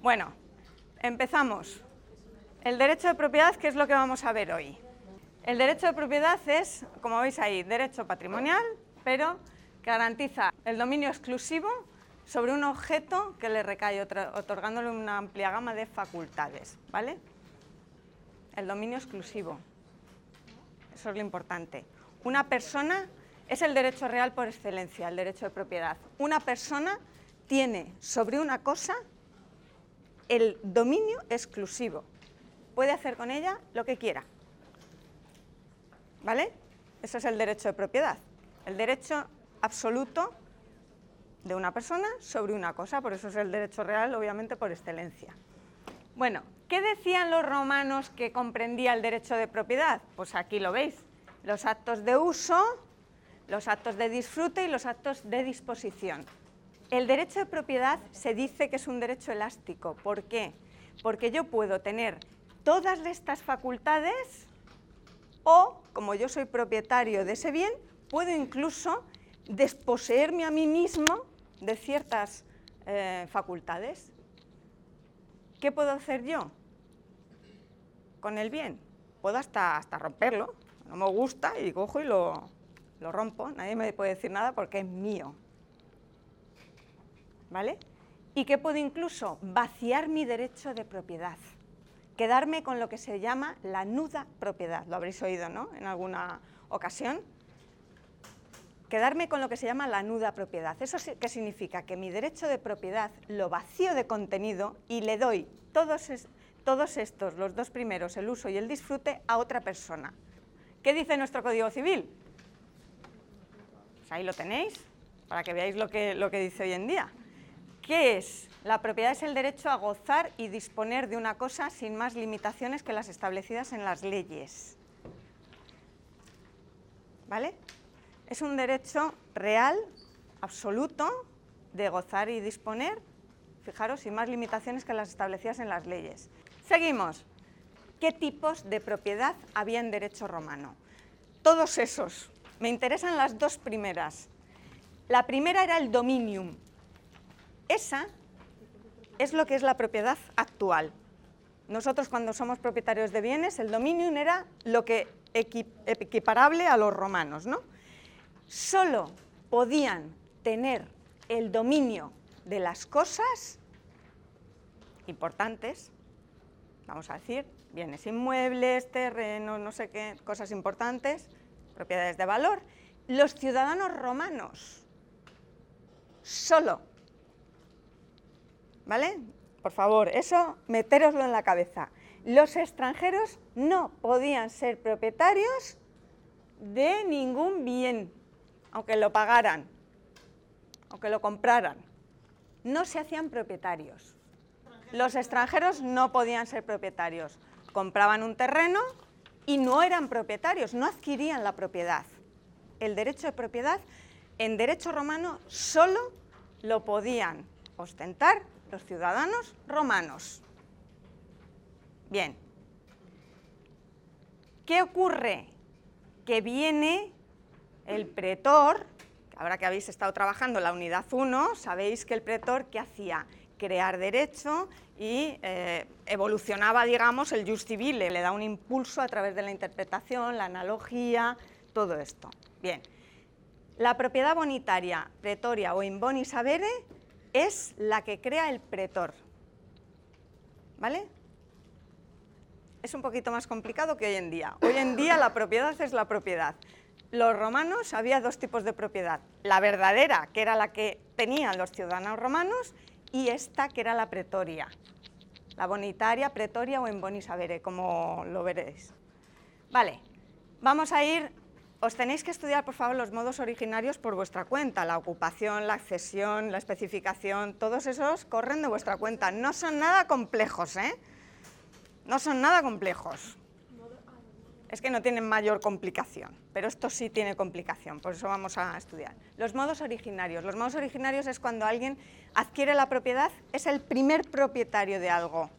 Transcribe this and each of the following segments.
Bueno, empezamos. El derecho de propiedad, ¿qué es lo que vamos a ver hoy? El derecho de propiedad es, como veis ahí, derecho patrimonial, pero garantiza el dominio exclusivo sobre un objeto que le recae, otorgándole una amplia gama de facultades, ¿vale? El dominio exclusivo, eso es lo importante. Una persona es el derecho real por excelencia, el derecho de propiedad. Una persona tiene sobre una cosa el dominio exclusivo. Puede hacer con ella lo que quiera. ¿Vale? Eso es el derecho de propiedad. El derecho absoluto de una persona sobre una cosa, por eso es el derecho real, obviamente, por excelencia. Bueno, ¿qué decían los romanos que comprendía el derecho de propiedad? Pues aquí lo veis, los actos de uso, los actos de disfrute y los actos de disposición. El derecho de propiedad se dice que es un derecho elástico. ¿Por qué? Porque yo puedo tener todas estas facultades o, como yo soy propietario de ese bien, puedo incluso desposeerme a mí mismo de ciertas eh, facultades. ¿Qué puedo hacer yo con el bien? Puedo hasta, hasta romperlo. No me gusta y cojo y lo, lo rompo. Nadie me puede decir nada porque es mío. ¿vale? Y que puedo incluso vaciar mi derecho de propiedad, quedarme con lo que se llama la nuda propiedad, lo habréis oído, ¿no?, en alguna ocasión. Quedarme con lo que se llama la nuda propiedad. ¿Eso qué significa? Que mi derecho de propiedad lo vacío de contenido y le doy todos, todos estos, los dos primeros, el uso y el disfrute, a otra persona. ¿Qué dice nuestro Código Civil? Pues ahí lo tenéis, para que veáis lo que, lo que dice hoy en día. ¿Qué es? La propiedad es el derecho a gozar y disponer de una cosa sin más limitaciones que las establecidas en las leyes. ¿Vale? Es un derecho real, absoluto, de gozar y disponer, fijaros, sin más limitaciones que las establecidas en las leyes. Seguimos. ¿Qué tipos de propiedad había en derecho romano? Todos esos. Me interesan las dos primeras. La primera era el dominium, esa es lo que es la propiedad actual. Nosotros cuando somos propietarios de bienes, el dominium era lo que equiparable a los romanos. ¿no? Solo podían tener el dominio de las cosas importantes, vamos a decir, bienes inmuebles, terrenos, no sé qué, cosas importantes, propiedades de valor, los ciudadanos romanos. Solo ¿vale? Por favor, eso metéroslo en la cabeza. Los extranjeros no podían ser propietarios de ningún bien, aunque lo pagaran, aunque lo compraran. No se hacían propietarios. Los extranjeros no podían ser propietarios. Compraban un terreno y no eran propietarios, no adquirían la propiedad. El derecho de propiedad en derecho romano solo lo podían ostentar los ciudadanos romanos. Bien. ¿Qué ocurre? Que viene el pretor, ahora que habéis estado trabajando en la unidad 1, sabéis que el pretor, ¿qué hacía? Crear derecho y eh, evolucionaba, digamos, el just civile, le da un impulso a través de la interpretación, la analogía, todo esto. Bien. La propiedad bonitaria, pretoria o in boni sabere es la que crea el pretor. ¿Vale? Es un poquito más complicado que hoy en día. Hoy en día la propiedad es la propiedad. Los romanos había dos tipos de propiedad. La verdadera, que era la que tenían los ciudadanos romanos, y esta, que era la pretoria. La bonitaria, pretoria o en bonisavere, como lo veréis. Vale, vamos a ir os tenéis que estudiar, por favor, los modos originarios por vuestra cuenta. La ocupación, la accesión, la especificación, todos esos corren de vuestra cuenta. No son nada complejos, ¿eh? No son nada complejos. Es que no tienen mayor complicación, pero esto sí tiene complicación, por eso vamos a estudiar. Los modos originarios. Los modos originarios es cuando alguien adquiere la propiedad, es el primer propietario de algo.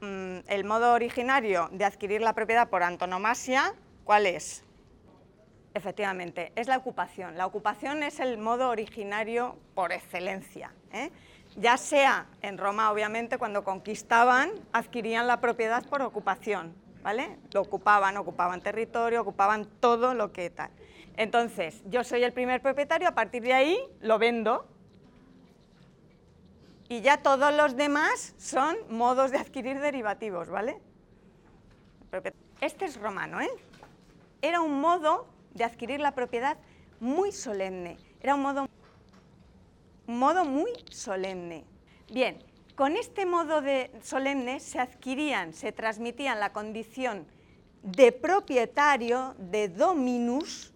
mm, el modo originario de adquirir la propiedad por antonomasia, ¿cuál es? Efectivamente, es la ocupación. La ocupación es el modo originario por excelencia. ¿eh? Ya sea en Roma, obviamente, cuando conquistaban, adquirían la propiedad por ocupación. ¿Vale? Lo ocupaban, ocupaban territorio, ocupaban todo lo que tal. Entonces, yo soy el primer propietario, a partir de ahí lo vendo. Y ya todos los demás son modos de adquirir derivativos, ¿vale? Este es romano, ¿eh? Era un modo de adquirir la propiedad muy solemne. Era un modo, un modo muy solemne. Bien, con este modo de solemne se adquirían, se transmitían la condición de propietario, de dominus,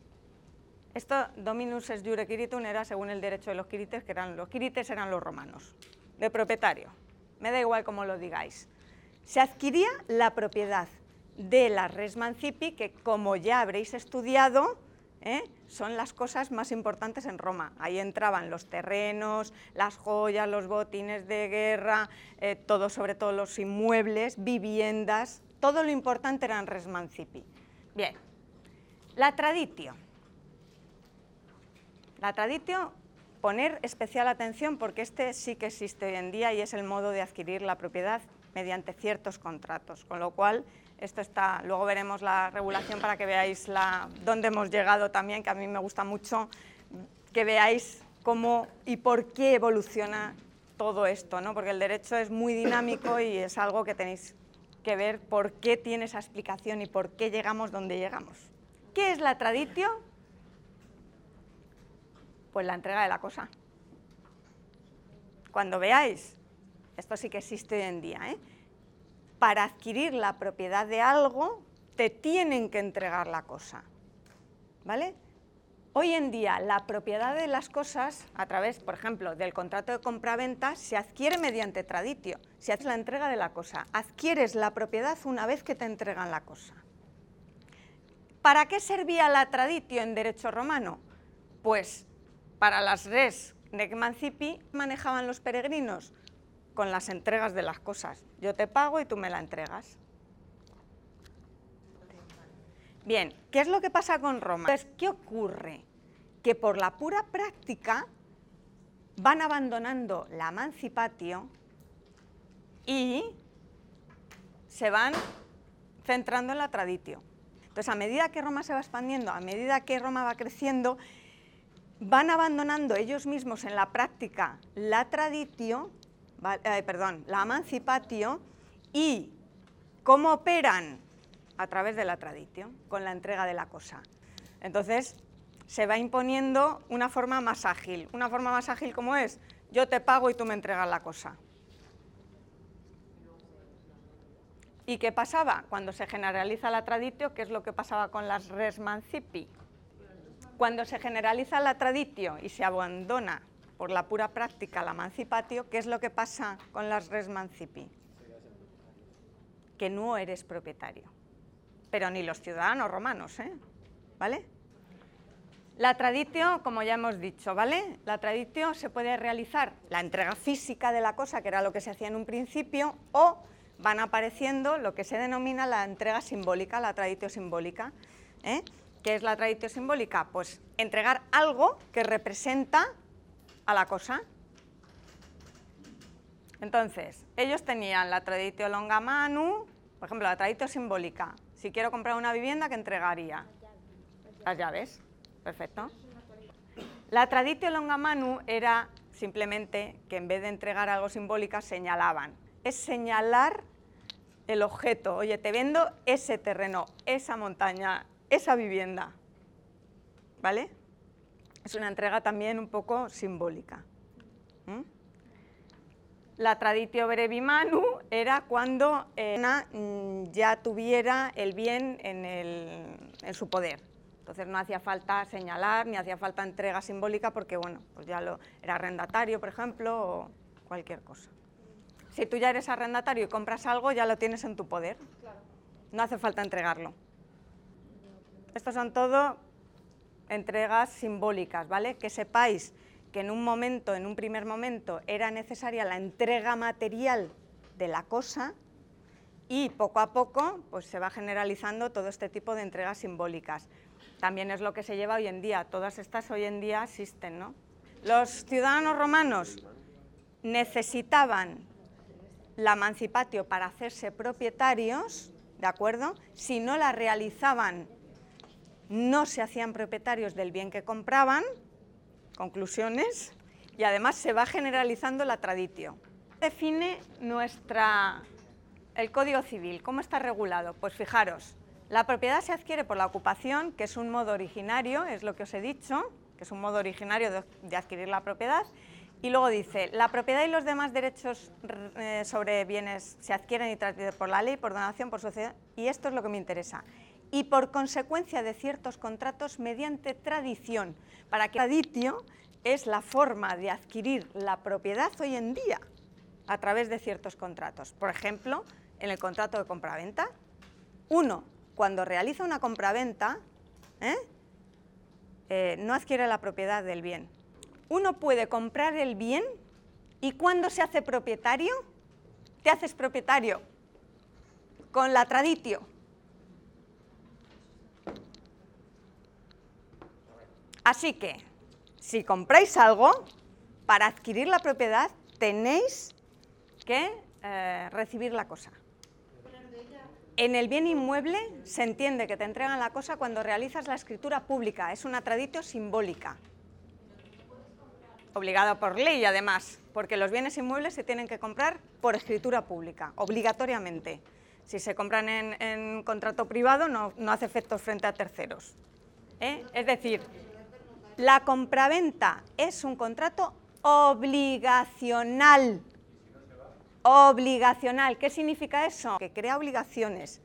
esto, dominus es jure quiritum, era según el derecho de los quirites, que eran los quirites eran los romanos, de propietario. Me da igual cómo lo digáis. Se adquiría la propiedad de la res mancipi, que como ya habréis estudiado, ¿eh? son las cosas más importantes en Roma. Ahí entraban los terrenos, las joyas, los botines de guerra, eh, todo, sobre todo los inmuebles, viviendas, todo lo importante eran res mancipi. Bien, la traditio. La traditio, poner especial atención porque este sí que existe hoy en día y es el modo de adquirir la propiedad mediante ciertos contratos, con lo cual esto está, luego veremos la regulación para que veáis la, dónde hemos llegado también, que a mí me gusta mucho que veáis cómo y por qué evoluciona todo esto, ¿no? porque el derecho es muy dinámico y es algo que tenéis que ver por qué tiene esa explicación y por qué llegamos donde llegamos. ¿Qué es la traditio? Pues la entrega de la cosa. Cuando veáis, esto sí que existe hoy en día, ¿eh? Para adquirir la propiedad de algo, te tienen que entregar la cosa. ¿Vale? Hoy en día la propiedad de las cosas, a través, por ejemplo, del contrato de compraventa, se adquiere mediante traditio, se hace la entrega de la cosa. Adquieres la propiedad una vez que te entregan la cosa. ¿Para qué servía la traditio en derecho romano? Pues para las res de Mancipi manejaban los peregrinos con las entregas de las cosas. Yo te pago y tú me la entregas. Bien, ¿qué es lo que pasa con Roma? Pues, ¿qué ocurre? Que por la pura práctica van abandonando la emancipatio y se van centrando en la traditio. Entonces, a medida que Roma se va expandiendo, a medida que Roma va creciendo, van abandonando ellos mismos en la práctica la traditio, eh, perdón, la emancipatio y cómo operan a través de la traditio, con la entrega de la cosa. Entonces, se va imponiendo una forma más ágil. Una forma más ágil como es, yo te pago y tú me entregas la cosa. ¿Y qué pasaba? Cuando se generaliza la traditio, ¿qué es lo que pasaba con las res mancipi? Cuando se generaliza la traditio y se abandona por la pura práctica la emancipatio, ¿qué es lo que pasa con las res mancipi? Que no eres propietario. Pero ni los ciudadanos romanos, ¿eh? ¿Vale? La traditio, como ya hemos dicho, ¿vale? La traditio se puede realizar la entrega física de la cosa, que era lo que se hacía en un principio, o van apareciendo lo que se denomina la entrega simbólica, la traditio simbólica. ¿eh? ¿Qué es la tradición simbólica? Pues entregar algo que representa la cosa. Entonces, ellos tenían la tradición longa manu, por ejemplo, la tradición simbólica. Si quiero comprar una vivienda, ¿qué entregaría? Las llaves. Perfecto. La tradición longa manu era simplemente que en vez de entregar algo simbólico, señalaban. Es señalar el objeto. Oye, te vendo ese terreno, esa montaña, esa vivienda. ¿Vale? Es una entrega también un poco simbólica. La traditio brevi manu era cuando eh, mm, ya tuviera el bien en, en, su poder. Entonces no hacía falta señalar, ni hacía falta entrega simbólica porque, bueno, pues ya lo, era arrendatario, por ejemplo, o cualquier cosa. Si tú ya eres arrendatario y compras algo, ya lo tienes en tu poder. No hace falta entregarlo. Estas son todo entregas simbólicas, ¿vale? Que sepáis que en un momento, en un primer momento, era necesaria la entrega material de la cosa y poco a poco pues, se va generalizando todo este tipo de entregas simbólicas. También es lo que se lleva hoy en día, todas estas hoy en día existen. ¿no? Los ciudadanos romanos necesitaban la emancipatio para hacerse propietarios, ¿de acuerdo? Si no la realizaban, no se hacían propietarios del bien que compraban, conclusiones, y además se va generalizando la traditio. Define nuestra, el Código Civil, ¿cómo está regulado? Pues fijaros, la propiedad se adquiere por la ocupación, que es un modo originario, es lo que os he dicho, que es un modo originario de, adquirir la propiedad, y luego dice, la propiedad y los demás derechos eh, sobre bienes se adquieren y transmiten por la ley, por donación, por sociedad, y esto es lo que me interesa, y por consecuencia de ciertos contratos mediante tradición, para que traditio es la forma de adquirir la propiedad hoy en día a través de ciertos contratos. Por ejemplo, en el contrato de compraventa, uno, cuando realiza una compraventa, ¿eh? Eh, no adquiere la propiedad del bien. Uno puede comprar el bien y cuando se hace propietario, te haces propietario con la traditio. Así que, si compráis algo, para adquirir la propiedad tenéis que eh, recibir la cosa. En el bien inmueble se entiende que te entregan la cosa cuando realizas la escritura pública, es una traditio simbólica. Obligado por ley, además, porque los bienes inmuebles se tienen que comprar por escritura pública, obligatoriamente. Si se compran en, contrato privado, no, hace efectos frente a terceros. ¿eh? Es decir, la compraventa es un contrato obligacional. Obligacional. ¿Qué significa eso? Que crea obligaciones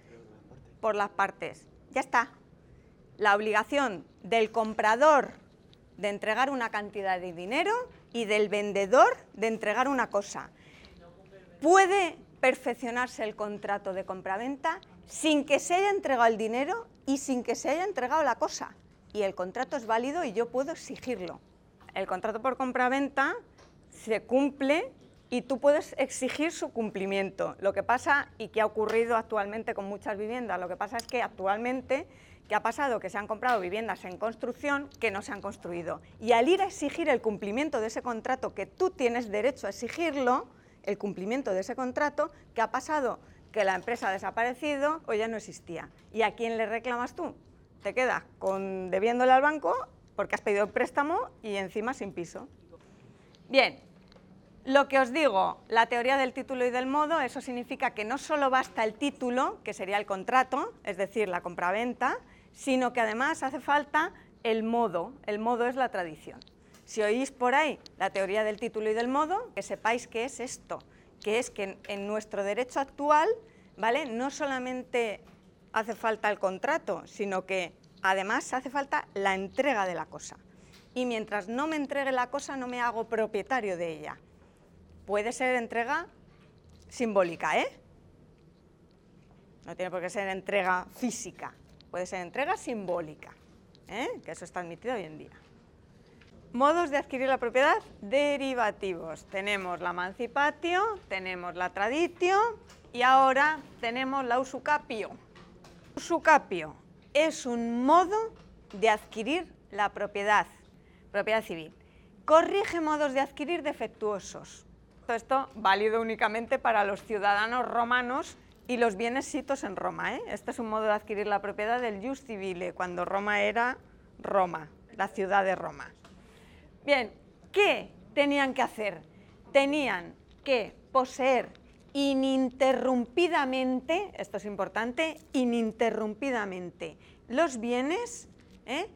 por las partes. Ya está. La obligación del comprador de entregar una cantidad de dinero y del vendedor de entregar una cosa. Puede perfeccionarse el contrato de compraventa sin que se haya entregado el dinero y sin que se haya entregado la cosa. Y el contrato es válido y yo puedo exigirlo. El contrato por compraventa se cumple y tú puedes exigir su cumplimiento. Lo que pasa, y que ha ocurrido actualmente con muchas viviendas, lo que pasa es que actualmente, ¿qué ha pasado? Que se han comprado viviendas en construcción que no se han construido. Y al ir a exigir el cumplimiento de ese contrato, que tú tienes derecho a exigirlo, el cumplimiento de ese contrato, ¿qué ha pasado? Que la empresa ha desaparecido o ya no existía. ¿Y a quién le reclamas tú? Te quedas con, debiéndole al banco porque has pedido préstamo y encima sin piso. Bien, lo que os digo, la teoría del título y del modo, eso significa que no solo basta el título, que sería el contrato, es decir, la compraventa, sino que además hace falta el modo. El modo es la tradición. Si oís por ahí la teoría del título y del modo, que sepáis qué es esto, que es que en nuestro derecho actual, ¿vale? No solamente hace falta el contrato, sino que además hace falta la entrega de la cosa. Y mientras no me entregue la cosa, no me hago propietario de ella puede ser entrega simbólica, ¿eh? No tiene por qué ser entrega física, puede ser entrega simbólica, ¿eh? que eso está admitido hoy en día. Modos de adquirir la propiedad derivativos. Tenemos la emancipatio, tenemos la traditio y ahora tenemos la usucapio. Usucapio es un modo de adquirir la propiedad, propiedad civil. Corrige modos de adquirir defectuosos. Esto válido únicamente para los ciudadanos romanos y los bienes sitos en Roma. ¿eh? Este es un modo de adquirir la propiedad del jus civile, cuando Roma era Roma, la ciudad de Roma. Bien, ¿qué tenían que hacer? Tenían que poseer ininterrumpidamente, esto es importante, ininterrumpidamente, los bienes ¿eh?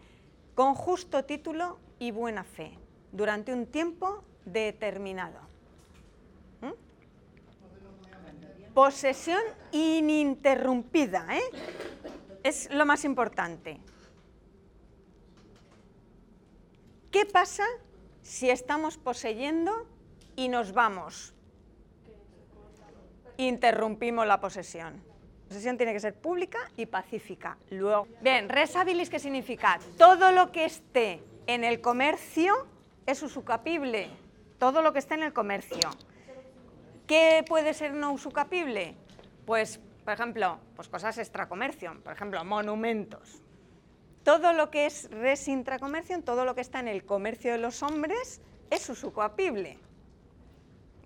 con justo título y buena fe, durante un tiempo determinado. Posesión ininterrumpida, ¿eh? es lo más importante. ¿Qué pasa si estamos poseyendo y nos vamos? Interrumpimos la posesión. La posesión tiene que ser pública y pacífica. Luego, bien, res habilis, ¿qué significa? Todo lo que esté en el comercio es usucapible. Todo lo que esté en el comercio ¿Qué puede ser no usucapible? Pues, por ejemplo, pues cosas extracomercio, por ejemplo, monumentos. Todo lo que es res intracomercio, todo lo que está en el comercio de los hombres, es usucapible.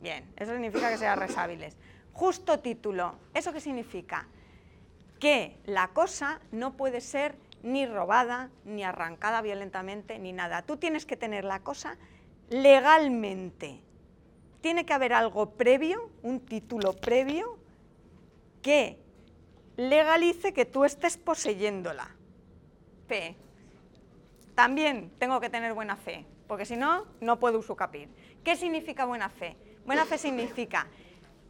Bien, eso significa que sea resables. Justo título, ¿eso qué significa? Que la cosa no puede ser ni robada, ni arrancada violentamente, ni nada. Tú tienes que tener la cosa legalmente. Tiene que haber algo previo, un título previo, que legalice que tú estés poseyéndola. Fe. También tengo que tener buena fe, porque si no, no puedo usucapir. ¿Qué significa buena fe? Buena fe significa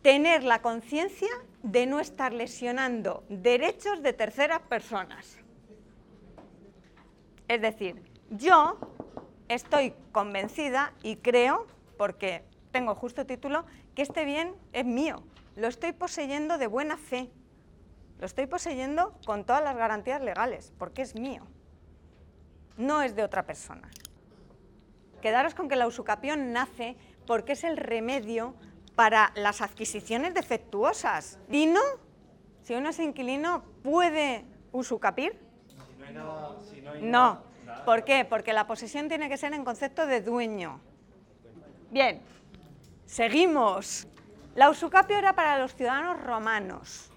tener la conciencia de no estar lesionando derechos de terceras personas. Es decir, yo estoy convencida y creo, porque tengo justo título, que este bien es mío. Lo estoy poseyendo de buena fe. Lo estoy poseyendo con todas las garantías legales, porque es mío. No es de otra persona. Quedaros con que la usucapión nace porque es el remedio para las adquisiciones defectuosas. ¿Dino? Si uno es inquilino, ¿puede usucapir? no, ¿Por qué? Porque la posesión tiene que ser en concepto de dueño. Bien, seguimos. La usucapio era para los ciudadanos romanos.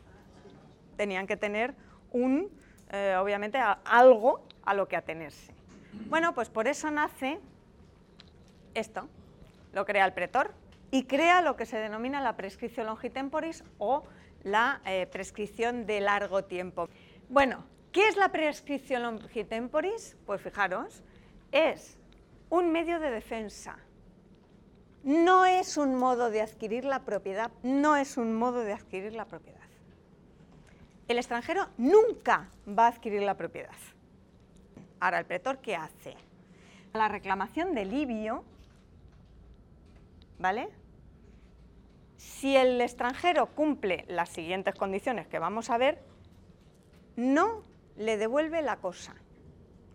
Tenían que tener un, eh, obviamente, algo a lo que atenerse. Bueno, pues por eso nace esto. Lo crea el pretor y crea lo que se denomina la prescripción longitemporis o la eh, prescripción de largo tiempo. Bueno, ¿Qué es la prescripción longitemporis? Pues fijaros, es un medio de defensa. No es un modo de adquirir la propiedad, no es un modo de adquirir la propiedad. El extranjero nunca va a adquirir la propiedad. Ahora, ¿el pretor qué hace? La reclamación de libio, ¿vale? Si el extranjero cumple las siguientes condiciones que vamos a ver, no le devuelve la cosa,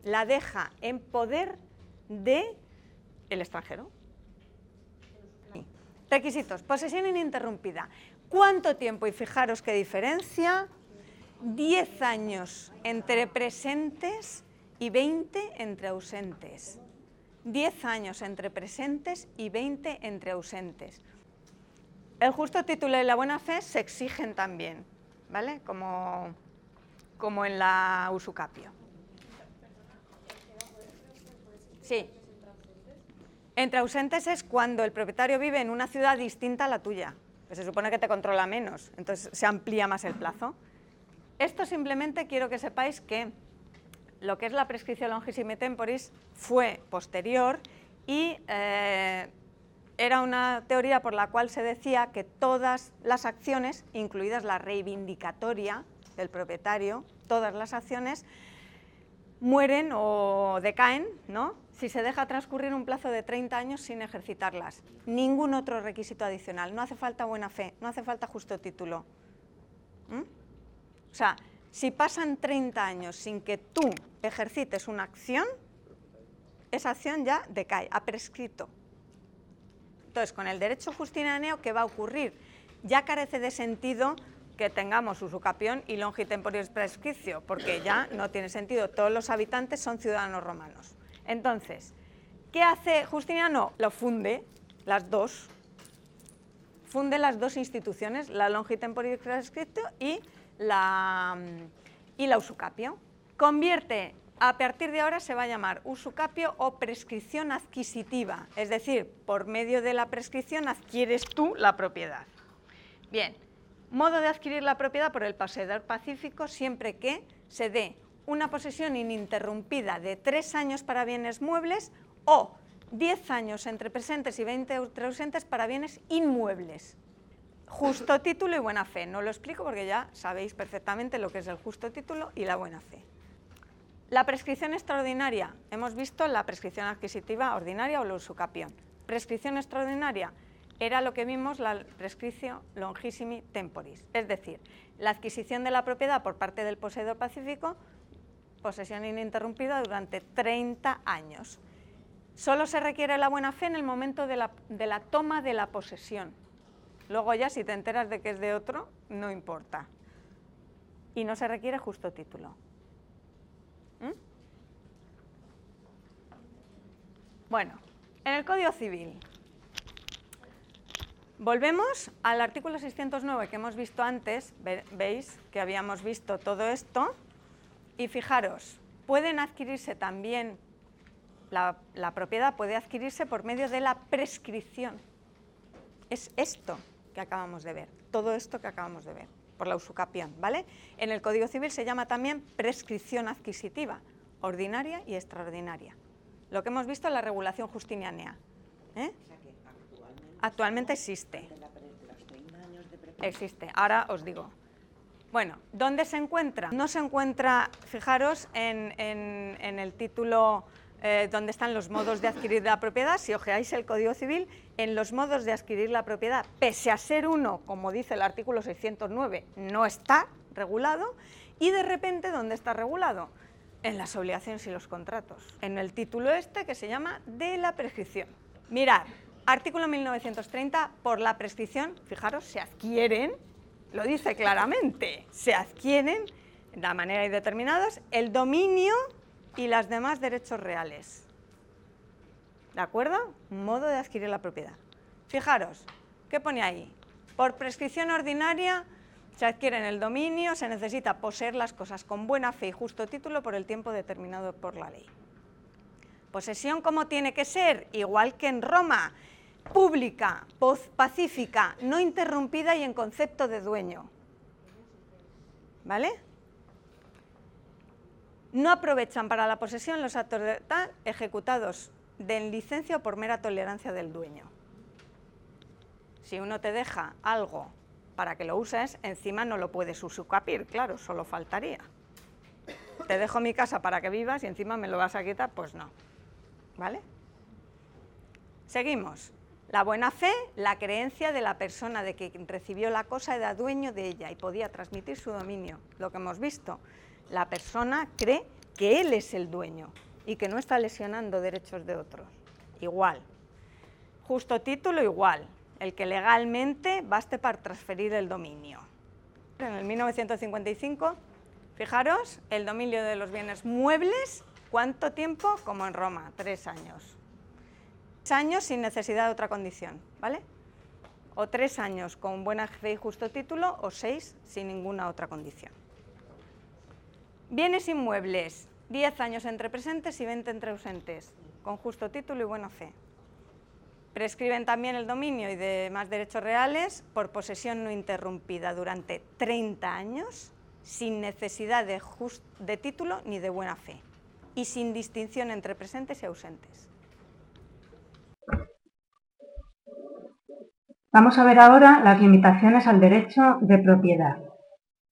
la deja en poder de el extranjero. Requisitos, posesión ininterrumpida. ¿Cuánto tiempo? Y fijaros qué diferencia. 10 años entre presentes y 20 entre ausentes. 10 años entre presentes y 20 entre ausentes. El justo título y la buena fe se exigen también, ¿vale? Como como en la usucapio. Sí. Entre ausentes es cuando el propietario vive en una ciudad distinta a la tuya. Pues se supone que te controla menos, entonces se amplía más el plazo. Esto simplemente quiero que sepáis que lo que es la prescripción longissime temporis fue posterior y eh, era una teoría por la cual se decía que todas las acciones, incluidas la reivindicatoria, del propietario, todas las acciones mueren o decaen ¿no? si se deja transcurrir un plazo de 30 años sin ejercitarlas. Ningún otro requisito adicional. No hace falta buena fe, no hace falta justo título. ¿Mm? O sea, si pasan 30 años sin que tú ejercites una acción, esa acción ya decae, ha prescrito. Entonces, con el derecho justinaneo, ¿qué va a ocurrir? Ya carece de sentido que tengamos usucapión y longitemporis prescriptio, porque ya no tiene sentido, todos los habitantes son ciudadanos romanos. Entonces, ¿qué hace Justiniano? Lo funde, las dos, funde las dos instituciones, la longitemporis prescriptio y la, y la usucapio. Convierte, a partir de ahora se va a llamar usucapio o prescripción adquisitiva, es decir, por medio de la prescripción adquieres tú la propiedad. Bien, Modo de adquirir la propiedad por el poseedor pacífico siempre que se dé una posesión ininterrumpida de tres años para bienes muebles o diez años entre presentes y veinte entre ausentes para bienes inmuebles. Justo título y buena fe. No lo explico porque ya sabéis perfectamente lo que es el justo título y la buena fe. La prescripción extraordinaria. Hemos visto la prescripción adquisitiva ordinaria o la usucapión. Prescripción extraordinaria era lo que vimos la prescripción longissimi temporis, es decir, la adquisición de la propiedad por parte del poseedor pacífico, posesión ininterrumpida durante 30 años. Solo se requiere la buena fe en el momento de la, de la toma de la posesión. Luego ya si te enteras de que es de otro, no importa. Y no se requiere justo título. ¿Mm? Bueno, en el Código Civil. Volvemos al artículo 609 que hemos visto antes, veis que habíamos visto todo esto, y fijaros, pueden adquirirse también, la, la propiedad puede adquirirse por medio de la prescripción. Es esto que acabamos de ver, todo esto que acabamos de ver, por la usucapión, ¿vale? En el Código Civil se llama también prescripción adquisitiva, ordinaria y extraordinaria. Lo que hemos visto en la regulación justinianea. ¿eh? Actualmente existe. Existe, ahora os digo. Bueno, ¿dónde se encuentra? No se encuentra, fijaros, en, el título eh, donde están los modos de adquirir la propiedad, si ojeáis el Código Civil, en los modos de adquirir la propiedad, pese a ser uno, como dice el artículo 609, no está regulado, y de repente, ¿dónde está regulado? En las obligaciones y los contratos, en el título este que se llama de la prescripción. Mirad, artículo 1930, por la prescripción, fijaros, se adquieren lo dice claramente, se adquieren de manera determinadas el dominio y las demás derechos reales. ¿De acuerdo? Modo de adquirir la propiedad. Fijaros, ¿qué pone ahí? Por prescripción ordinaria se adquieren el dominio, se necesita poseer las cosas con buena fe y justo título por el tiempo determinado por la ley. Posesión, ¿cómo tiene que ser? Igual que en Roma, pública, pacífica, no interrumpida y en concepto de dueño. ¿Vale? No aprovechan para la posesión los actos de tal ejecutados de licencia o por mera tolerancia del dueño. Si uno te deja algo para que lo uses, encima no lo puedes usucapir, claro, solo faltaría. Te dejo mi casa para que vivas y encima me lo vas a quitar, pues no. ¿Vale? Seguimos. La buena fe, la creencia de la persona de que recibió la cosa era dueño de ella y podía transmitir su dominio. Lo que hemos visto, la persona cree que él es el dueño y que no está lesionando derechos de otros. Igual. Justo título igual, el que legalmente baste para transferir el dominio. En el 1955, fijaros, el dominio de los bienes muebles, ¿cuánto tiempo? Como en Roma, tres años años sin necesidad de otra condición, ¿vale? O tres años con buena fe y justo título, o seis sin ninguna otra condición. Bienes inmuebles, 10 años entre presentes y 20 entre ausentes, con justo título y buena fe. Prescriben también el dominio y demás derechos reales por posesión no interrumpida durante 30 años, sin necesidad de, de título ni de buena fe, y sin distinción entre presentes y ausentes. Vamos a ver ahora las limitaciones al derecho de propiedad,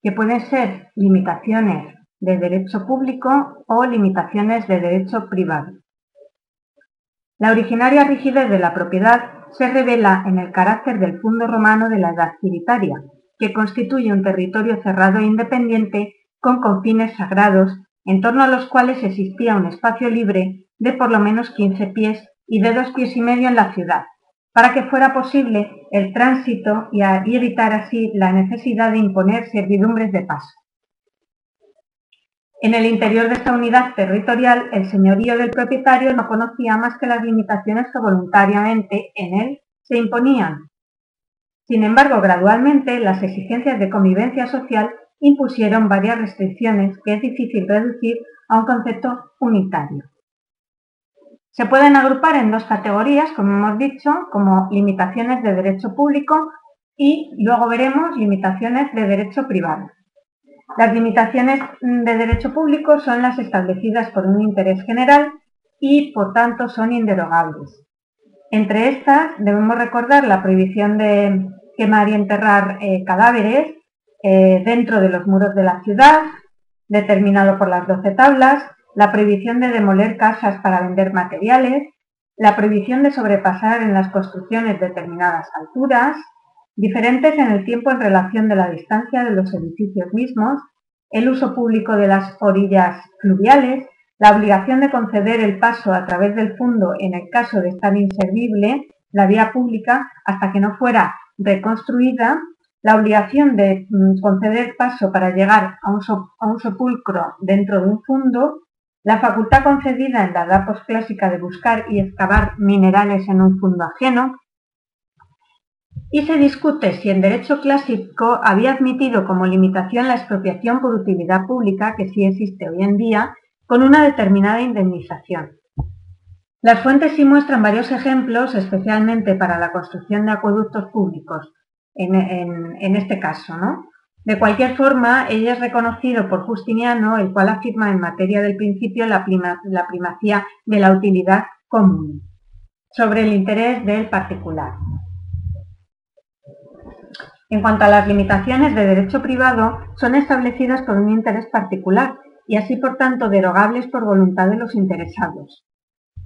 que pueden ser limitaciones de derecho público o limitaciones de derecho privado. La originaria rigidez de la propiedad se revela en el carácter del fondo romano de la edad ciritaria, que constituye un territorio cerrado e independiente con confines sagrados, en torno a los cuales existía un espacio libre de por lo menos 15 pies y de dos pies y medio en la ciudad, para que fuera posible el tránsito y, evitar así la necesidad de imponer servidumbres de paso. En el interior de esta unidad territorial, el señorío del propietario no conocía más que las limitaciones que voluntariamente en él se imponían. Sin embargo, gradualmente las exigencias de convivencia social impusieron varias restricciones que es difícil reducir a un concepto unitario. Se pueden agrupar en dos categorías, como hemos dicho, como limitaciones de derecho público y luego veremos limitaciones de derecho privado. Las limitaciones de derecho público son las establecidas por un interés general y, por tanto, son inderogables. Entre estas debemos recordar la prohibición de quemar y enterrar eh, cadáveres eh, dentro de los muros de la ciudad, determinado por las doce tablas, la prohibición de demoler casas para vender materiales, la prohibición de sobrepasar en las construcciones determinadas alturas, diferentes en el tiempo en relación de la distancia de los edificios mismos, el uso público de las orillas fluviales, la obligación de conceder el paso a través del fondo en el caso de estar inservible la vía pública hasta que no fuera reconstruida, la obligación de mm, conceder paso para llegar a un, sepulcro dentro de un fundo, la facultad concedida en la edad posclásica de buscar y excavar minerales en un fundo ajeno, y se discute si el derecho clásico había admitido como limitación la expropiación por utilidad pública, que sí existe hoy en día, con una determinada indemnización. Las fuentes sí muestran varios ejemplos, especialmente para la construcción de acueductos públicos, en, este caso. ¿no? De cualquier forma, ella es reconocido por Justiniano, el cual afirma en materia del principio la primacía de la utilidad común sobre el interés del particular. En cuanto a las limitaciones de derecho privado, son establecidas por un interés particular y así por tanto derogables por voluntad de los interesados.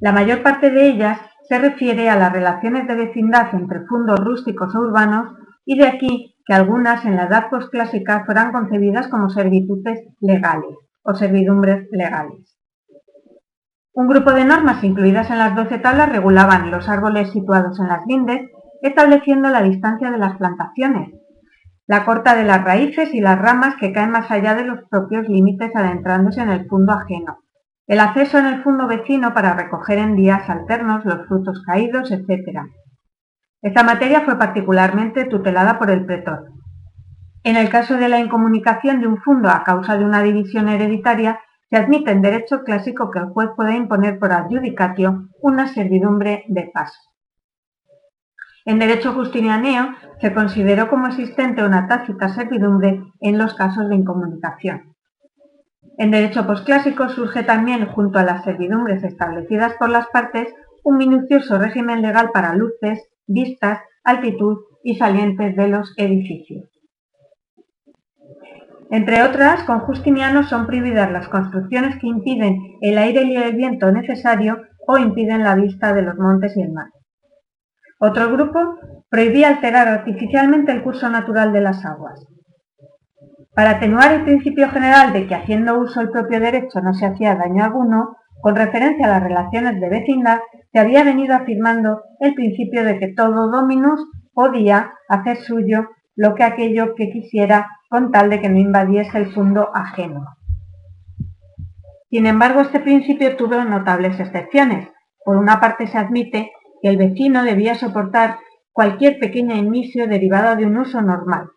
La mayor parte de ellas se refiere a las relaciones de vecindad entre fundos rústicos o urbanos y de aquí que algunas en la edad postclásica fueran concebidas como servitudes legales o servidumbres legales. Un grupo de normas incluidas en las doce tablas regulaban los árboles situados en las lindes estableciendo la distancia de las plantaciones, la corta de las raíces y las ramas que caen más allá de los propios límites adentrándose en el fondo ajeno, el acceso en el fondo vecino para recoger en días alternos los frutos caídos, etc. Esta materia fue particularmente tutelada por el pretor. En el caso de la incomunicación de un fondo a causa de una división hereditaria, se admite en derecho clásico que el juez puede imponer por adjudicatio una servidumbre de paso. En derecho justinianeo se consideró como existente una tácita servidumbre en los casos de incomunicación. En derecho posclásico surge también, junto a las servidumbres establecidas por las partes, un minucioso régimen legal para luces, vistas, altitud y salientes de los edificios. Entre otras, con Justiniano son prohibidas las construcciones que impiden el aire y el viento necesario o impiden la vista de los montes y el mar. Otro grupo prohibía alterar artificialmente el curso natural de las aguas. Para atenuar el principio general de que haciendo uso del propio derecho no se hacía daño alguno, con referencia a las relaciones de vecindad, se había venido afirmando el principio de que todo dominus podía hacer suyo lo que aquello que quisiera con tal de que no invadiese el fondo ajeno. Sin embargo, este principio tuvo notables excepciones. Por una parte se admite que el vecino debía soportar cualquier pequeña inicio derivada de un uso normal.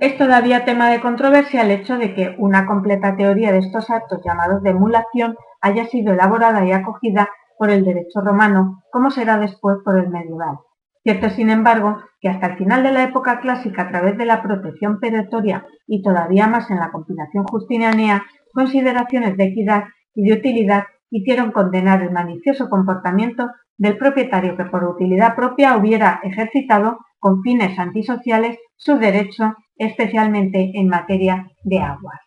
Es todavía tema de controversia el hecho de que una completa teoría de estos actos llamados de emulación haya sido elaborada y acogida por el derecho romano, como será después por el medieval. Cierto, sin embargo, que hasta el final de la época clásica, a través de la protección perentoria y todavía más en la compilación justinianea, consideraciones de equidad y de utilidad hicieron condenar el malicioso comportamiento del propietario que por utilidad propia hubiera ejercitado con fines antisociales su derecho, especialmente en materia de aguas.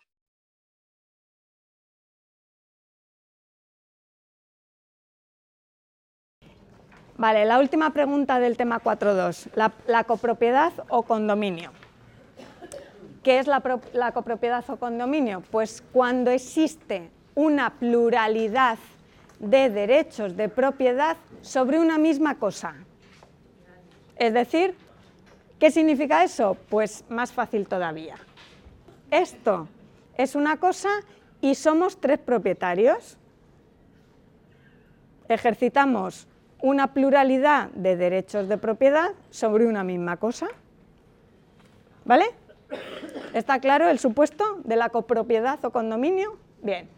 Vale, la última pregunta del tema 4.2, la, la, copropiedad o condominio. ¿Qué es la, la copropiedad o condominio? Pues cuando existe una pluralidad de derechos de propiedad sobre una misma cosa. Es decir, ¿qué significa eso? Pues más fácil todavía. Esto es una cosa y somos tres propietarios. Ejercitamos una pluralidad de derechos de propiedad sobre una misma cosa. ¿Vale? ¿Está claro el supuesto de la copropiedad o condominio? Bien.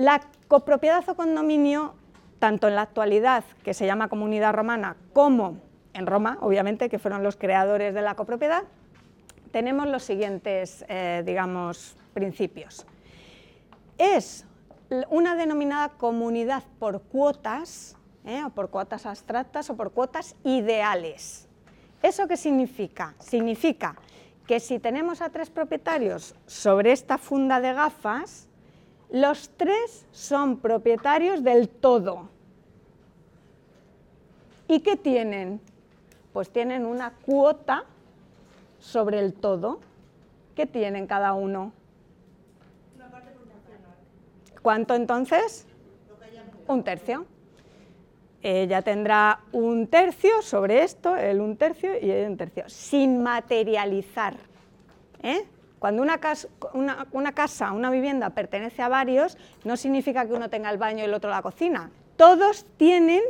La copropiedad o condominio, tanto en la actualidad, que se llama comunidad romana, como en Roma, obviamente, que fueron los creadores de la copropiedad, tenemos los siguientes, eh, digamos, principios. Es una denominada comunidad por cuotas, eh, o por cuotas abstractas o por cuotas ideales. ¿Eso qué significa? Significa que si tenemos a tres propietarios sobre esta funda de gafas, los tres son propietarios del todo. ¿Y qué tienen? Pues tienen una cuota sobre el todo. ¿Qué tienen cada uno? ¿Cuánto entonces? Un tercio. ella tendrá un tercio sobre esto, él un tercio y ella un tercio, sin materializar. ¿eh? Cuando una casa, una, vivienda pertenece a varios, no significa que uno tenga el baño y el otro la cocina. Todos tienen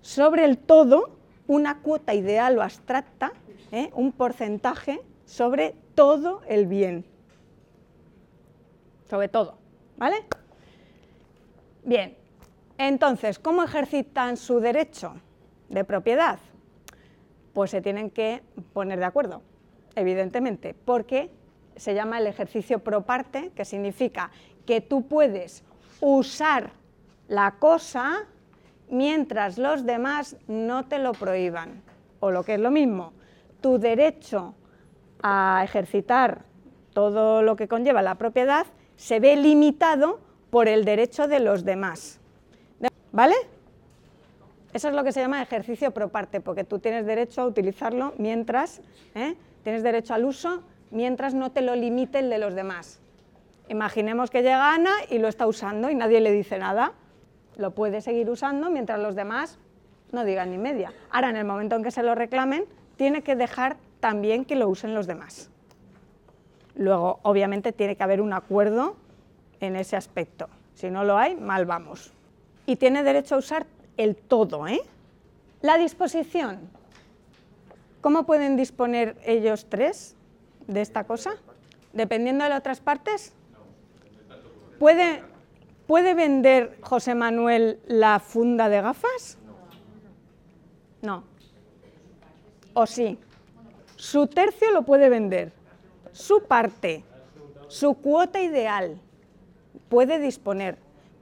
sobre el todo una cuota ideal o abstracta, ¿eh? un porcentaje sobre todo el bien. Sobre todo, ¿vale? Bien, entonces, ¿cómo ejercitan su derecho de propiedad? Pues se tienen que poner de acuerdo, evidentemente, porque se llama el ejercicio pro parte, que significa que tú puedes usar la cosa mientras los demás no te lo prohíban. O lo que es lo mismo, tu derecho a ejercitar todo lo que conlleva la propiedad se ve limitado por el derecho de los demás. ¿Vale? Eso es lo que se llama ejercicio pro parte, porque tú tienes derecho a utilizarlo mientras, ¿eh? tienes derecho al uso mientras no te lo limite el de los demás. Imaginemos que llega Ana y lo está usando y nadie le dice nada. Lo puede seguir usando mientras los demás no digan ni media. Ahora, en el momento en que se lo reclamen, tiene que dejar también que lo usen los demás. Luego, obviamente, tiene que haber un acuerdo en ese aspecto. Si no lo hay, mal vamos y tiene derecho a usar el todo. ¿eh? La disposición. ¿Cómo pueden disponer ellos tres de esta cosa? Dependiendo de las otras partes. ¿Puede, ¿Puede vender José Manuel la funda de gafas? No. ¿O sí? Su tercio lo puede vender. Su parte, su cuota ideal, puede disponer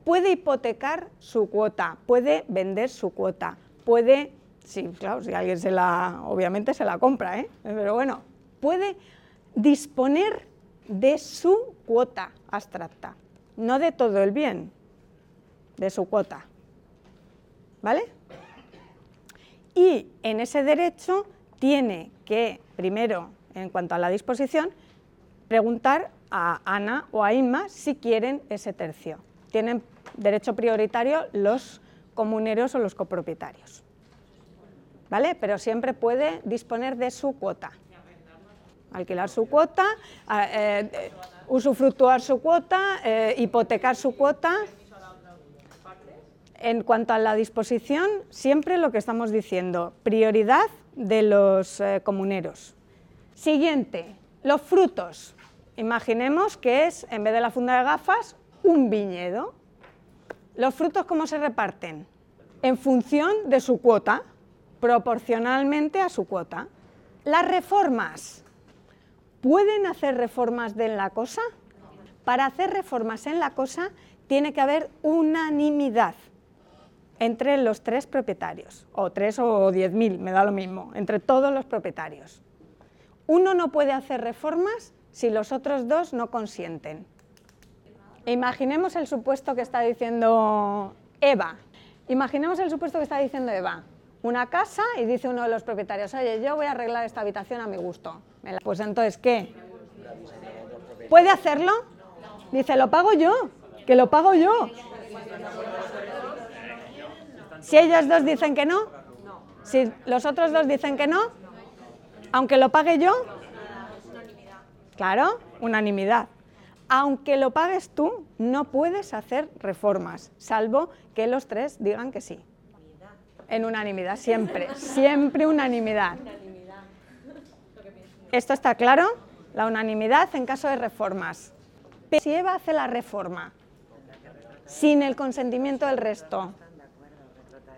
puede hipotecar su cuota, puede vender su cuota, puede, sí, claro, si alguien se la, obviamente se la compra, ¿eh? pero bueno, puede disponer de su cuota abstracta, no de todo el bien, de su cuota. ¿Vale? Y en ese derecho tiene que, primero, en cuanto a la disposición, preguntar a Ana o a Inma si quieren ese tercio. Tienen derecho prioritario los comuneros o los copropietarios. ¿Vale? Pero siempre puede disponer de su cuota. Alquilar su cuota, eh, usufructuar su cuota, eh, hipotecar su cuota. En cuanto a la disposición, siempre lo que estamos diciendo, prioridad de los eh, comuneros. Siguiente, los frutos. Imaginemos que es, en vez de la funda de gafas, un viñedo. ¿Los frutos cómo se reparten? En función de su cuota, proporcionalmente a su cuota. Las reformas. ¿Pueden hacer reformas de la cosa? Para hacer reformas en la cosa tiene que haber unanimidad entre los tres propietarios, o tres o diez mil, me da lo mismo, entre todos los propietarios. Uno no puede hacer reformas si los otros dos no consienten. Imaginemos el supuesto que está diciendo Eva. Imaginemos el supuesto que está diciendo Eva. Una casa y dice uno de los propietarios, oye, yo voy a arreglar esta habitación a mi gusto. Pues entonces, ¿qué? ¿Puede hacerlo? Dice, lo pago yo, que lo pago yo. Si ellos dos dicen que no, si los otros dos dicen que no, aunque lo pague yo, claro, unanimidad aunque lo pagues tú, no puedes hacer reformas, salvo que los tres digan que sí. En unanimidad, siempre, siempre unanimidad. ¿Esto está claro? La unanimidad en caso de reformas. Pero si Eva hace la reforma sin el consentimiento del resto,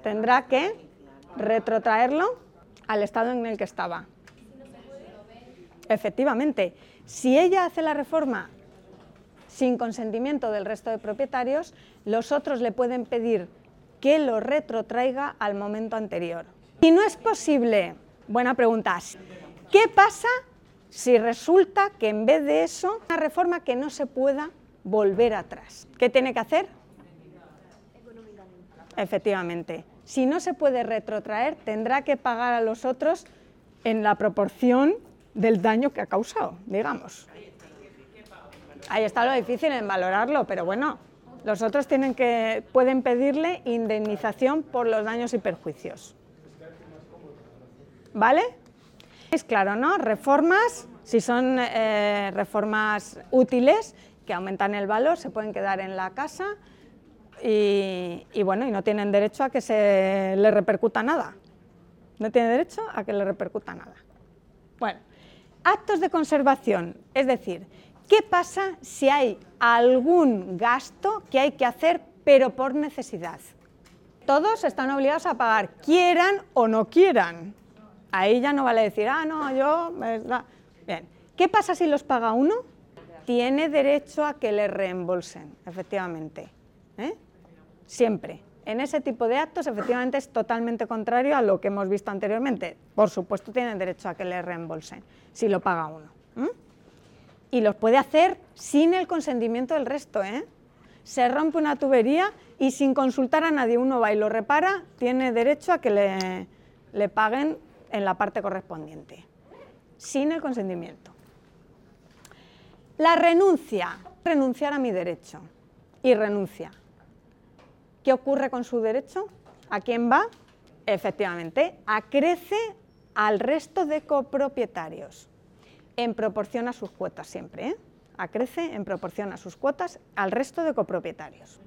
tendrá que retrotraerlo al estado en el que estaba. Efectivamente, si ella hace la reforma sin consentimiento del resto de propietarios, los otros le pueden pedir que lo retrotraiga al momento anterior. Si no es posible, buena pregunta, ¿qué pasa si resulta que en vez de eso, una reforma que no se pueda volver atrás? ¿Qué tiene que hacer? Efectivamente. Si no se puede retrotraer, tendrá que pagar a los otros en la proporción del daño que ha causado, digamos. Ahí está lo difícil en valorarlo, pero bueno, Los otros tienen que, pueden pedirle indemnización por los daños y perjuicios. ¿Vale? Es claro, ¿no? Reformas, si son eh, reformas útiles que aumentan el valor, se pueden quedar en la casa y, bueno, y no tienen derecho a que se le repercuta nada. No tienen derecho a que le repercuta nada. Bueno, actos de conservación, es decir, ¿qué pasa si hay algún gasto que hay que hacer pero por necesidad? Todos están obligados a pagar, quieran o no quieran. Ahí ya no vale decir, ah, no, yo... Bien, ¿qué pasa si los paga uno? Tiene derecho a que le reembolsen, efectivamente. ¿eh? Siempre. En ese tipo de actos, efectivamente, es totalmente contrario a lo que hemos visto anteriormente. Por supuesto, tienen derecho a que le reembolsen, si lo paga uno. Y los puede hacer sin el consentimiento del resto. ¿eh? Se rompe una tubería y sin consultar a nadie uno va y lo repara, tiene derecho a que le, le paguen en la parte correspondiente, sin el consentimiento. La renuncia, renunciar a mi derecho y renuncia. ¿Qué ocurre con su derecho? ¿A quién va? Efectivamente, acrece al resto de copropietarios, en proporción a sus cuotas siempre. ¿eh? Acrece en proporción a sus cuotas al resto de copropietarios.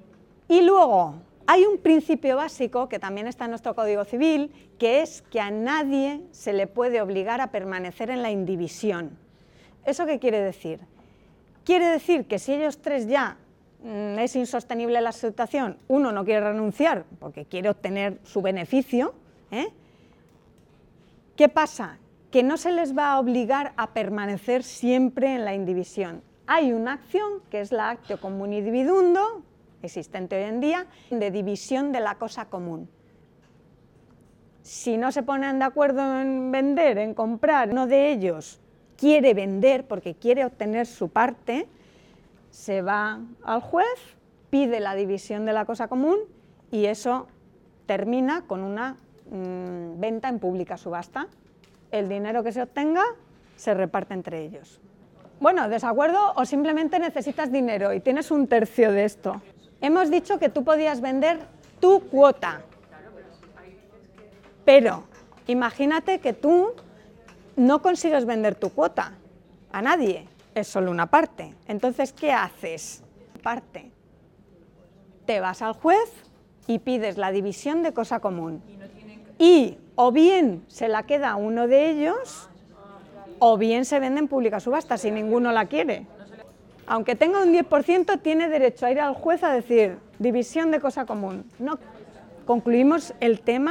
Y luego, hay un principio básico que también está en nuestro Código Civil, que es que a nadie se le puede obligar a permanecer en la indivisión. ¿Eso qué quiere decir? Quiere decir que si ellos tres ya mm, es insostenible la situación, uno no quiere renunciar porque quiere obtener su beneficio, ¿eh? ¿qué pasa? Que no se les va a obligar a permanecer siempre en la indivisión. Hay una acción que es la actio comuni dividundo, existente hoy en día, de división de la cosa común. Si no se ponen de acuerdo en vender, en comprar, uno de ellos quiere vender porque quiere obtener su parte, se va al juez, pide la división de la cosa común y eso termina con una mm, venta en pública subasta. El dinero que se obtenga se reparte entre ellos. Bueno, desacuerdo o simplemente necesitas dinero y tienes un tercio de esto. Hemos dicho que tú podías vender tu cuota, pero imagínate que tú no consigues vender tu cuota a nadie, es solo una parte. Entonces, ¿qué haces? Parte. Te vas al juez y pides la división de cosa común. Y o bien se la queda uno de ellos, o bien se vende en pública subasta si ninguno la quiere. Aunque tenga un 10%, tiene derecho a ir al juez a decir división de cosa común. No concluimos el tema.